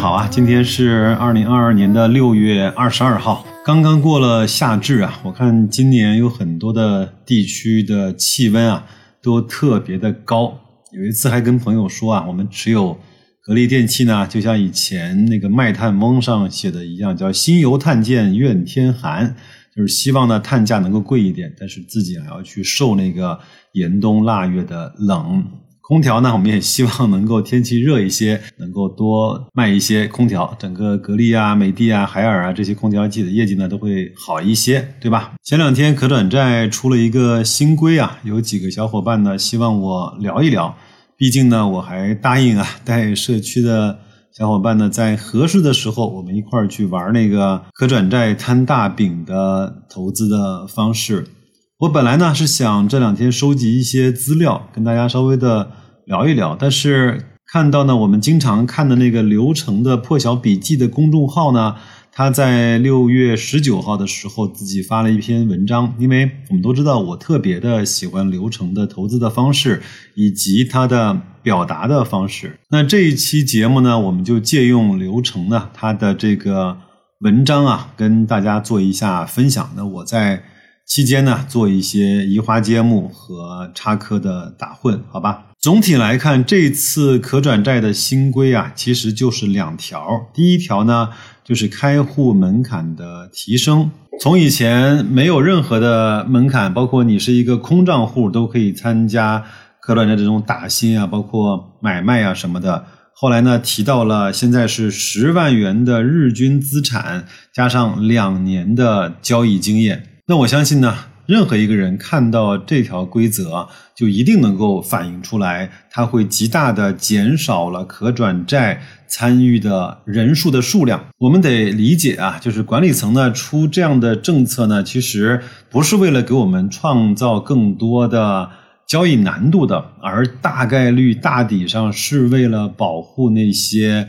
好啊，今天是二零二二年的六月二十二号，刚刚过了夏至啊。我看今年有很多的地区的气温啊都特别的高。有一次还跟朋友说啊，我们持有格力电器呢，就像以前那个卖炭翁上写的一样，叫心犹炭贱怨天寒，就是希望呢炭价能够贵一点，但是自己还要去受那个严冬腊月的冷。空调呢，我们也希望能够天气热一些，能够多卖一些空调。整个格力啊、美的啊、海尔啊这些空调机的业绩呢都会好一些，对吧？前两天可转债出了一个新规啊，有几个小伙伴呢希望我聊一聊。毕竟呢，我还答应啊，带社区的小伙伴呢，在合适的时候，我们一块儿去玩那个可转债摊大饼的投资的方式。我本来呢是想这两天收集一些资料，跟大家稍微的。聊一聊，但是看到呢，我们经常看的那个流程的破晓笔记的公众号呢，他在六月十九号的时候自己发了一篇文章，因为我们都知道我特别的喜欢流程的投资的方式以及他的表达的方式。那这一期节目呢，我们就借用刘程呢他的这个文章啊，跟大家做一下分享。那我在期间呢做一些移花接木和插科的打混，好吧。总体来看，这次可转债的新规啊，其实就是两条。第一条呢，就是开户门槛的提升，从以前没有任何的门槛，包括你是一个空账户都可以参加可转债这种打新啊，包括买卖啊什么的。后来呢，提到了现在是十万元的日均资产，加上两年的交易经验。那我相信呢。任何一个人看到这条规则，就一定能够反映出来，它会极大的减少了可转债参与的人数的数量。我们得理解啊，就是管理层呢出这样的政策呢，其实不是为了给我们创造更多的交易难度的，而大概率大抵上是为了保护那些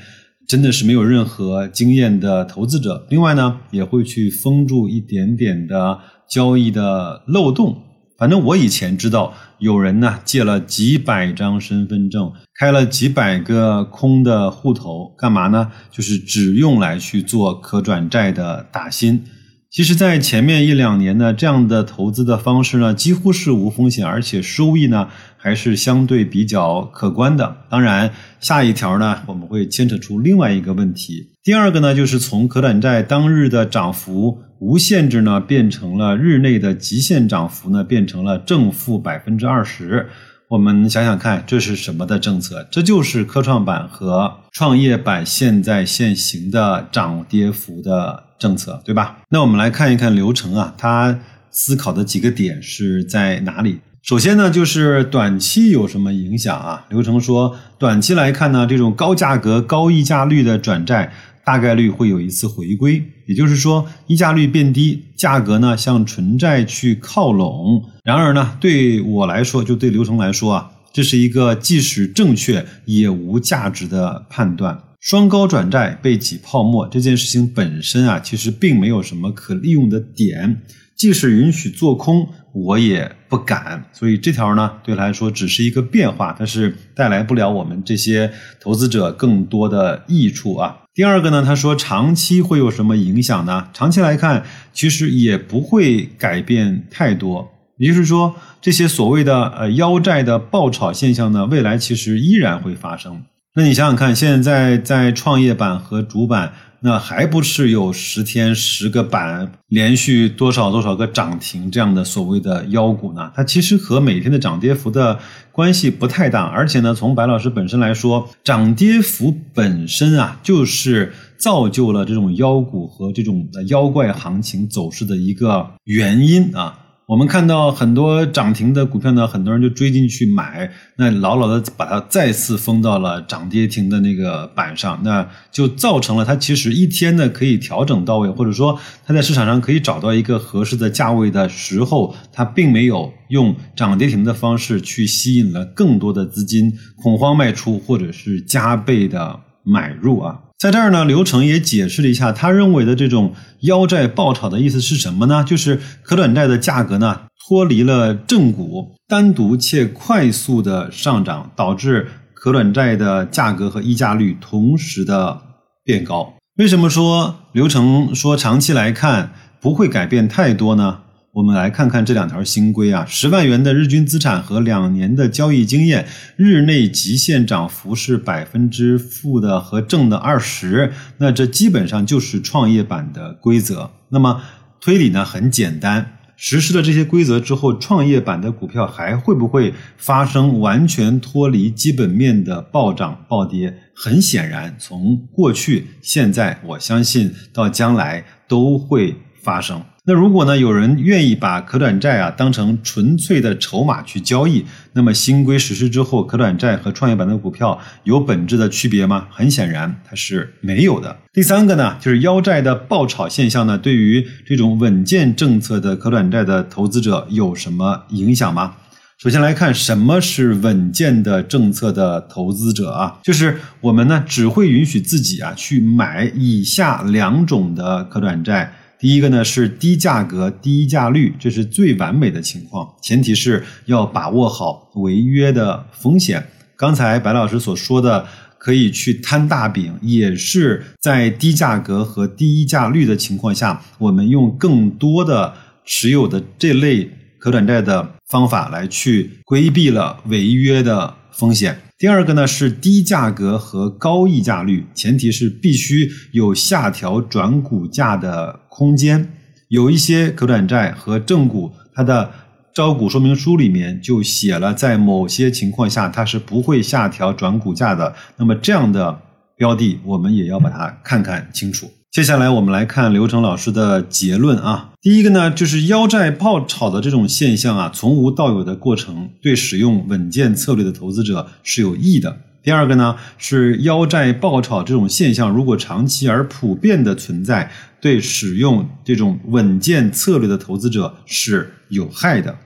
真的是没有任何经验的投资者。另外呢，也会去封住一点点的。交易的漏洞，反正我以前知道有人呢借了几百张身份证，开了几百个空的户头，干嘛呢？就是只用来去做可转债的打新。其实，在前面一两年呢，这样的投资的方式呢，几乎是无风险，而且收益呢还是相对比较可观的。当然，下一条呢，我们会牵扯出另外一个问题。第二个呢，就是从可转债当日的涨幅无限制呢，变成了日内的极限涨幅呢，变成了正负百分之二十。我们想想看，这是什么的政策？这就是科创板和创业板现在现行的涨跌幅的政策，对吧？那我们来看一看流程啊，它思考的几个点是在哪里？首先呢，就是短期有什么影响啊？流程说，短期来看呢，这种高价格、高溢价率的转债。大概率会有一次回归，也就是说，溢价率变低，价格呢向纯债去靠拢。然而呢，对我来说，就对流程来说啊，这是一个即使正确也无价值的判断。双高转债被挤泡沫这件事情本身啊，其实并没有什么可利用的点。即使允许做空，我也不敢。所以这条呢，对来说只是一个变化，但是带来不了我们这些投资者更多的益处啊。第二个呢，他说长期会有什么影响呢？长期来看，其实也不会改变太多。也就是说，这些所谓的呃腰债的爆炒现象呢，未来其实依然会发生。那你想想看，现在在创业板和主板。那还不是有十天十个板，连续多少多少个涨停这样的所谓的妖股呢？它其实和每天的涨跌幅的关系不太大，而且呢，从白老师本身来说，涨跌幅本身啊，就是造就了这种妖股和这种妖怪行情走势的一个原因啊。我们看到很多涨停的股票呢，很多人就追进去买，那牢牢的把它再次封到了涨跌停的那个板上，那就造成了它其实一天呢可以调整到位，或者说它在市场上可以找到一个合适的价位的时候，它并没有用涨跌停的方式去吸引了更多的资金恐慌卖出，或者是加倍的买入啊。在这儿呢，刘成也解释了一下，他认为的这种腰债爆炒的意思是什么呢？就是可转债的价格呢脱离了正股，单独且快速的上涨，导致可转债的价格和溢价率同时的变高。为什么说刘成说长期来看不会改变太多呢？我们来看看这两条新规啊，十万元的日均资产和两年的交易经验，日内极限涨幅是百分之负的和正的二十，那这基本上就是创业板的规则。那么推理呢很简单，实施了这些规则之后，创业板的股票还会不会发生完全脱离基本面的暴涨暴跌？很显然，从过去、现在，我相信到将来都会发生。那如果呢，有人愿意把可转债啊当成纯粹的筹码去交易，那么新规实施之后，可转债和创业板的股票有本质的区别吗？很显然，它是没有的。第三个呢，就是腰债的爆炒现象呢，对于这种稳健政策的可转债的投资者有什么影响吗？首先来看什么是稳健的政策的投资者啊，就是我们呢只会允许自己啊去买以下两种的可转债。第一个呢是低价格、低溢价率，这是最完美的情况，前提是要把握好违约的风险。刚才白老师所说的可以去摊大饼，也是在低价格和低溢价率的情况下，我们用更多的持有的这类可转债的方法来去规避了违约的风险。第二个呢是低价格和高溢价率，前提是必须有下调转股价的空间。有一些可转债和正股，它的招股说明书里面就写了，在某些情况下它是不会下调转股价的。那么这样的标的，我们也要把它看看清楚。接下来我们来看刘成老师的结论啊。第一个呢，就是腰债爆炒的这种现象啊，从无到有的过程，对使用稳健策略的投资者是有益的。第二个呢，是腰债爆炒这种现象，如果长期而普遍的存在，对使用这种稳健策略的投资者是有害的。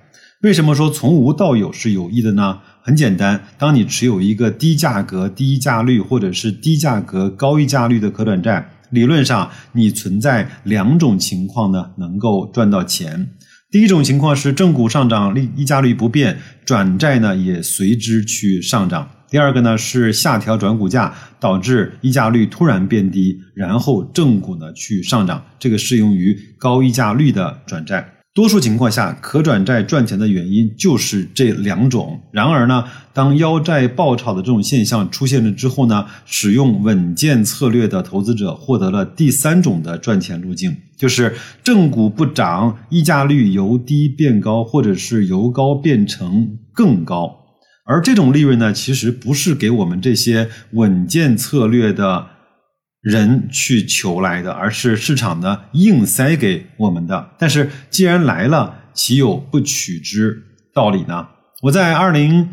为什么说从无到有是有益的呢？很简单，当你持有一个低价格、低价率或者是低价格高溢价率的可转债。理论上，你存在两种情况呢，能够赚到钱。第一种情况是正股上涨，利溢价率不变，转债呢也随之去上涨。第二个呢是下调转股价，导致溢价率突然变低，然后正股呢去上涨。这个适用于高溢价率的转债。多数情况下，可转债赚钱的原因就是这两种。然而呢，当腰债爆炒的这种现象出现了之后呢，使用稳健策略的投资者获得了第三种的赚钱路径，就是正股不涨，溢价率由低变高，或者是由高变成更高。而这种利润呢，其实不是给我们这些稳健策略的。人去求来的，而是市场呢硬塞给我们的。但是既然来了，岂有不取之道理呢？我在二零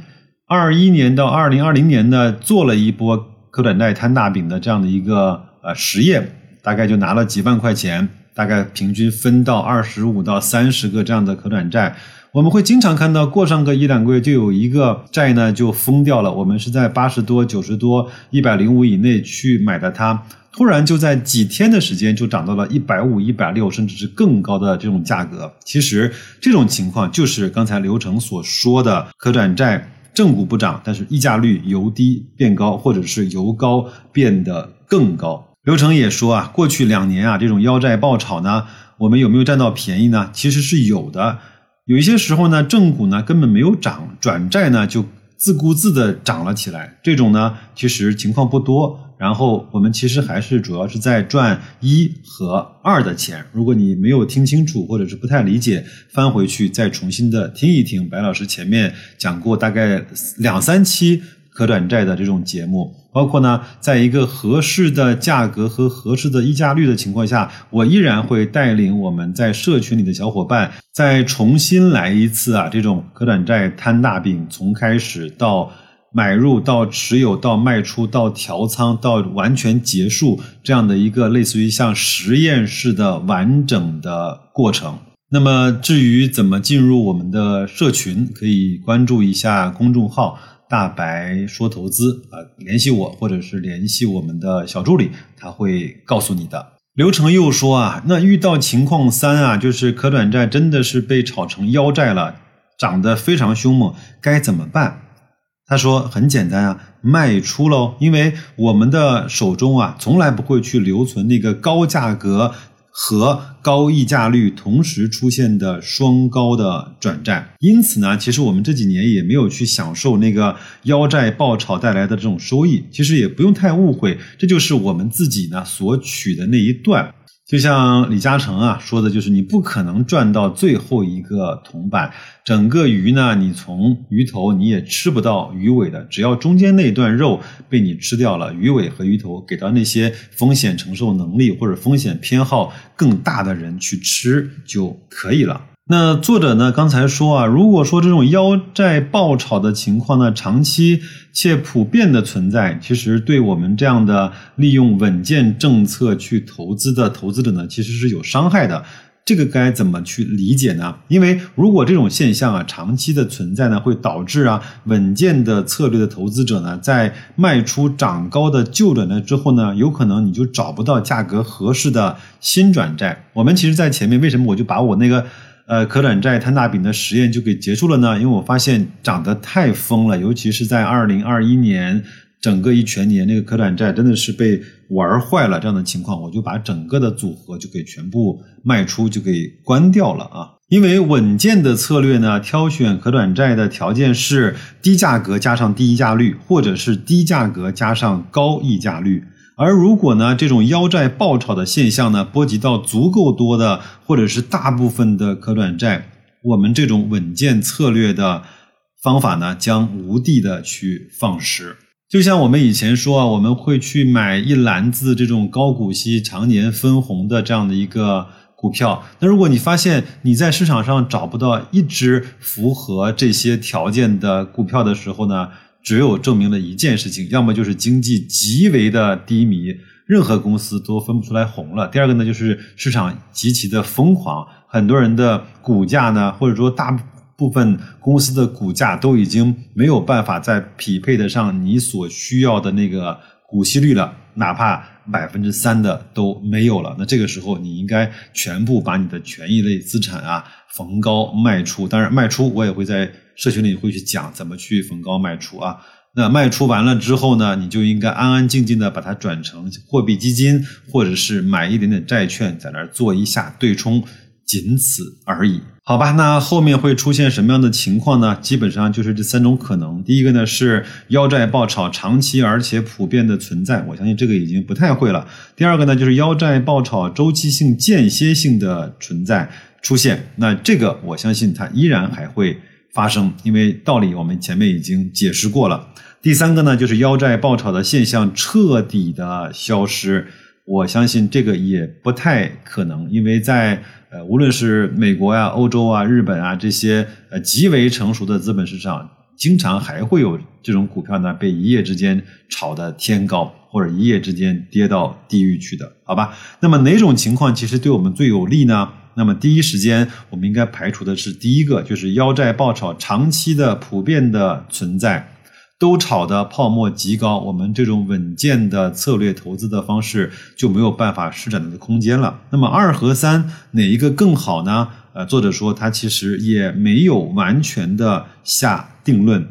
二一年到二零二零年呢，做了一波可转债摊大饼的这样的一个呃实验，大概就拿了几万块钱，大概平均分到二十五到三十个这样的可转债。我们会经常看到，过上个一两个月就有一个债呢就疯掉了。我们是在八十多、九十多、一百零五以内去买的它。突然就在几天的时间就涨到了一百五、一百六，甚至是更高的这种价格。其实这种情况就是刚才刘成所说的可转债正股不涨，但是溢价率由低变高，或者是由高变得更高。刘成也说啊，过去两年啊这种腰债爆炒呢，我们有没有占到便宜呢？其实是有的。有一些时候呢，正股呢根本没有涨，转债呢就自顾自的涨了起来。这种呢其实情况不多。然后我们其实还是主要是在赚一和二的钱。如果你没有听清楚或者是不太理解，翻回去再重新的听一听白老师前面讲过大概两三期可转债的这种节目，包括呢，在一个合适的价格和合适的溢价率的情况下，我依然会带领我们在社群里的小伙伴再重新来一次啊，这种可转债摊大饼，从开始到。买入到持有到卖出到调仓到完全结束这样的一个类似于像实验室的完整的过程。那么至于怎么进入我们的社群，可以关注一下公众号“大白说投资”啊，联系我或者是联系我们的小助理，他会告诉你的。刘成又说啊，那遇到情况三啊，就是可转债真的是被炒成腰债了，涨得非常凶猛，该怎么办？他说很简单啊，卖出喽，因为我们的手中啊从来不会去留存那个高价格。和高溢价率同时出现的双高的转债，因此呢，其实我们这几年也没有去享受那个腰债爆炒带来的这种收益。其实也不用太误会，这就是我们自己呢所取的那一段。就像李嘉诚啊说的，就是你不可能赚到最后一个铜板，整个鱼呢，你从鱼头你也吃不到鱼尾的，只要中间那段肉被你吃掉了，鱼尾和鱼头给到那些风险承受能力或者风险偏好更大的人去吃就可以了。那作者呢？刚才说啊，如果说这种腰债爆炒的情况呢，长期且普遍的存在，其实对我们这样的利用稳健政策去投资的投资者呢，其实是有伤害的。这个该怎么去理解呢？因为如果这种现象啊长期的存在呢，会导致啊稳健的策略的投资者呢，在卖出涨高的旧转债之后呢，有可能你就找不到价格合适的新转债。我们其实，在前面为什么我就把我那个。呃，可转债摊大饼的实验就给结束了呢，因为我发现涨得太疯了，尤其是在二零二一年整个一全年，那个可转债真的是被玩坏了这样的情况，我就把整个的组合就给全部卖出，就给关掉了啊。因为稳健的策略呢，挑选可转债的条件是低价格加上低溢价率，或者是低价格加上高溢价率。而如果呢，这种腰债爆炒的现象呢，波及到足够多的或者是大部分的可转债，我们这种稳健策略的方法呢，将无地的去放矢。就像我们以前说啊，我们会去买一篮子这种高股息、常年分红的这样的一个股票。那如果你发现你在市场上找不到一只符合这些条件的股票的时候呢？只有证明了一件事情，要么就是经济极为的低迷，任何公司都分不出来红了；第二个呢，就是市场极其的疯狂，很多人的股价呢，或者说大部分公司的股价都已经没有办法再匹配得上你所需要的那个股息率了，哪怕百分之三的都没有了。那这个时候，你应该全部把你的权益类资产啊逢高卖出。当然，卖出我也会在。社群里会去讲怎么去逢高卖出啊？那卖出完了之后呢，你就应该安安静静的把它转成货币基金，或者是买一点点债券，在那儿做一下对冲，仅此而已。好吧，那后面会出现什么样的情况呢？基本上就是这三种可能。第一个呢是腰债爆炒，长期而且普遍的存在，我相信这个已经不太会了。第二个呢就是腰债爆炒，周期性间歇性的存在出现，那这个我相信它依然还会。发生，因为道理我们前面已经解释过了。第三个呢，就是腰债爆炒的现象彻底的消失，我相信这个也不太可能，因为在呃，无论是美国呀、欧洲啊、日本啊这些呃极为成熟的资本市场，经常还会有这种股票呢被一夜之间炒的天高，或者一夜之间跌到地狱去的，好吧？那么哪种情况其实对我们最有利呢？那么第一时间，我们应该排除的是第一个，就是腰债爆炒长期的普遍的存在，都炒的泡沫极高，我们这种稳健的策略投资的方式就没有办法施展的空间了。那么二和三哪一个更好呢？呃，作者说他其实也没有完全的下定论，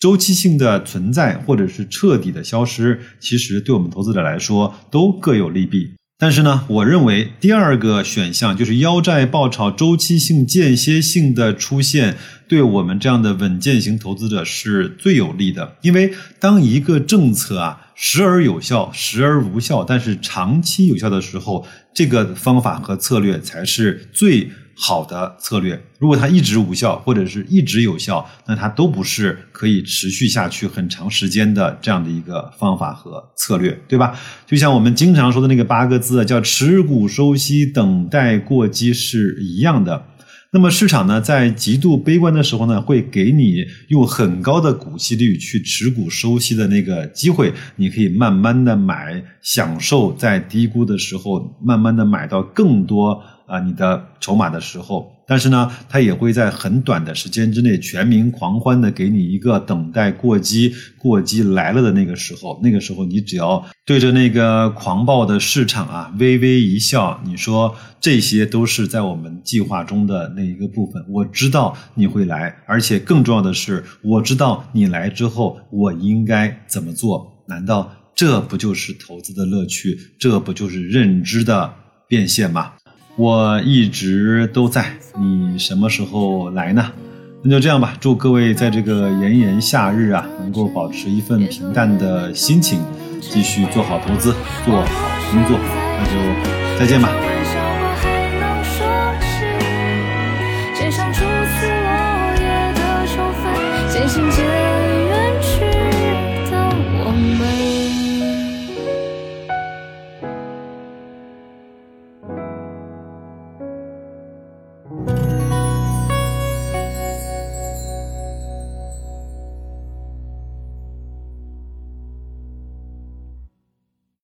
周期性的存在或者是彻底的消失，其实对我们投资者来说都各有利弊。但是呢，我认为第二个选项就是腰债爆炒周期性间歇性的出现，对我们这样的稳健型投资者是最有利的。因为当一个政策啊时而有效，时而无效，但是长期有效的时候，这个方法和策略才是最。好的策略，如果它一直无效或者是一直有效，那它都不是可以持续下去很长时间的这样的一个方法和策略，对吧？就像我们经常说的那个八个字，叫持股收息，等待过激是一样的。那么市场呢，在极度悲观的时候呢，会给你用很高的股息率去持股收息的那个机会，你可以慢慢的买，享受在低估的时候慢慢的买到更多。啊你的筹码的时候，但是呢，它也会在很短的时间之内全民狂欢的给你一个等待过激，过激来了的那个时候，那个时候你只要对着那个狂暴的市场啊微微一笑，你说这些都是在我们计划中的那一个部分，我知道你会来，而且更重要的是，我知道你来之后我应该怎么做，难道？这不就是投资的乐趣？这不就是认知的变现吗？我一直都在，你什么时候来呢？那就这样吧，祝各位在这个炎炎夏日啊，能够保持一份平淡的心情，继续做好投资，做好工作。那就再见吧。写上初